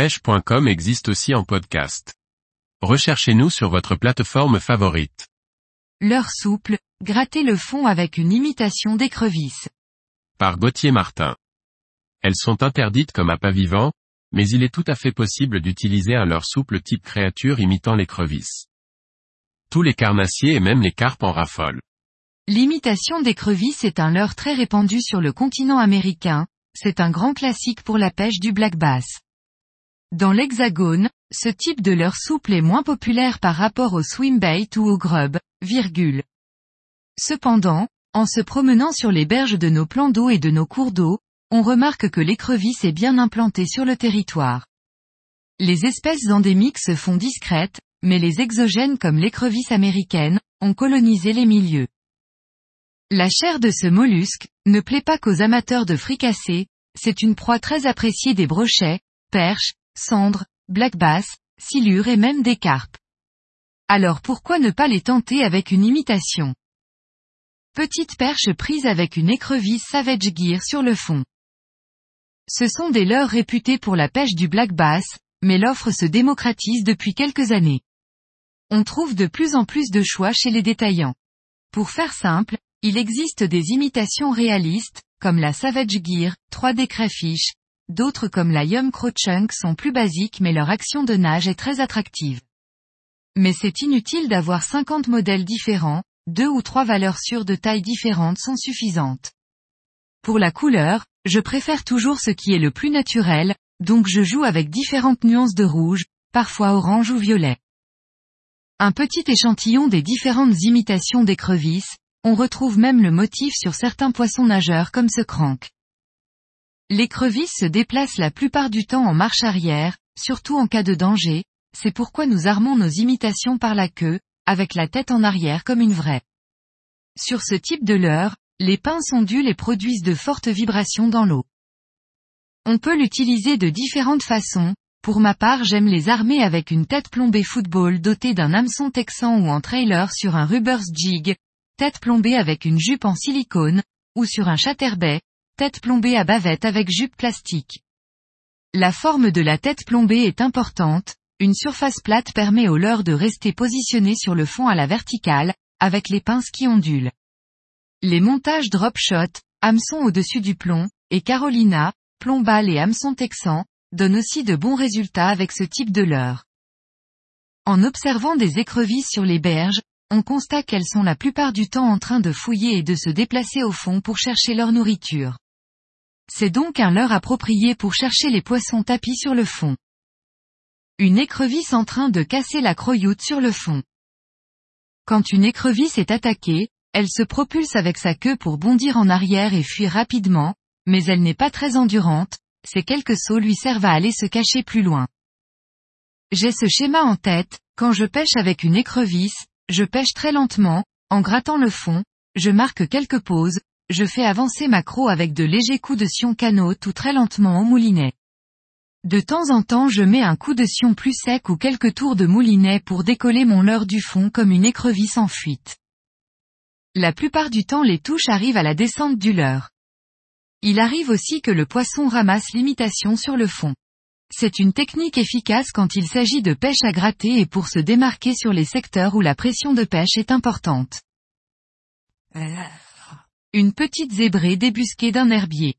pêche.com existe aussi en podcast. Recherchez-nous sur votre plateforme favorite. Leurre souple, grattez le fond avec une imitation d'écrevisse. Par Gauthier Martin. Elles sont interdites comme appât vivant, mais il est tout à fait possible d'utiliser un leurre souple type créature imitant l'écrevisse. Tous les carnassiers et même les carpes en raffolent. L'imitation d'écrevisse est un leurre très répandu sur le continent américain, c'est un grand classique pour la pêche du black bass. Dans l'hexagone, ce type de leurre souple est moins populaire par rapport au swimbait ou au grub, virgule. Cependant, en se promenant sur les berges de nos plans d'eau et de nos cours d'eau, on remarque que l'écrevisse est bien implantée sur le territoire. Les espèces endémiques se font discrètes, mais les exogènes comme l'écrevisse américaine, ont colonisé les milieux. La chair de ce mollusque, ne plaît pas qu'aux amateurs de fricassés, c'est une proie très appréciée des brochets, perches, cendres, black bass, silures et même des carpes. Alors pourquoi ne pas les tenter avec une imitation? Petite perche prise avec une écrevisse Savage Gear sur le fond. Ce sont des leurres réputés pour la pêche du black bass, mais l'offre se démocratise depuis quelques années. On trouve de plus en plus de choix chez les détaillants. Pour faire simple, il existe des imitations réalistes, comme la Savage Gear, 3D Crayfish. D'autres comme la Yum Crow Chunk sont plus basiques mais leur action de nage est très attractive. Mais c'est inutile d'avoir 50 modèles différents, deux ou trois valeurs sûres de tailles différentes sont suffisantes. Pour la couleur, je préfère toujours ce qui est le plus naturel, donc je joue avec différentes nuances de rouge, parfois orange ou violet. Un petit échantillon des différentes imitations d'écrevisses, on retrouve même le motif sur certains poissons nageurs comme ce crank. L'écrevisse se déplace la plupart du temps en marche arrière, surtout en cas de danger, c'est pourquoi nous armons nos imitations par la queue, avec la tête en arrière comme une vraie. Sur ce type de leurre, les pinces ondulent et produisent de fortes vibrations dans l'eau. On peut l'utiliser de différentes façons, pour ma part j'aime les armer avec une tête plombée football dotée d'un hameçon texan ou en trailer sur un rubbers jig, tête plombée avec une jupe en silicone, ou sur un chatterbait, tête plombée à bavette avec jupe plastique. La forme de la tête plombée est importante, une surface plate permet au leurre de rester positionné sur le fond à la verticale, avec les pinces qui ondulent. Les montages drop shot, hameçon au-dessus du plomb, et Carolina, plombal et hameçon texan, donnent aussi de bons résultats avec ce type de leurre. En observant des écrevisses sur les berges, on constate qu'elles sont la plupart du temps en train de fouiller et de se déplacer au fond pour chercher leur nourriture. C'est donc un leurre approprié pour chercher les poissons tapis sur le fond. Une écrevisse en train de casser la croyoute sur le fond. Quand une écrevisse est attaquée, elle se propulse avec sa queue pour bondir en arrière et fuir rapidement, mais elle n'est pas très endurante, ces quelques sauts lui servent à aller se cacher plus loin. J'ai ce schéma en tête, quand je pêche avec une écrevisse, je pêche très lentement, en grattant le fond, je marque quelques pauses, je fais avancer ma croc avec de légers coups de sion canot ou très lentement au moulinet. De temps en temps je mets un coup de sion plus sec ou quelques tours de moulinet pour décoller mon leurre du fond comme une écrevisse en fuite. La plupart du temps les touches arrivent à la descente du leurre. Il arrive aussi que le poisson ramasse l'imitation sur le fond. C'est une technique efficace quand il s'agit de pêche à gratter et pour se démarquer sur les secteurs où la pression de pêche est importante. Une petite zébrée débusquée d'un herbier.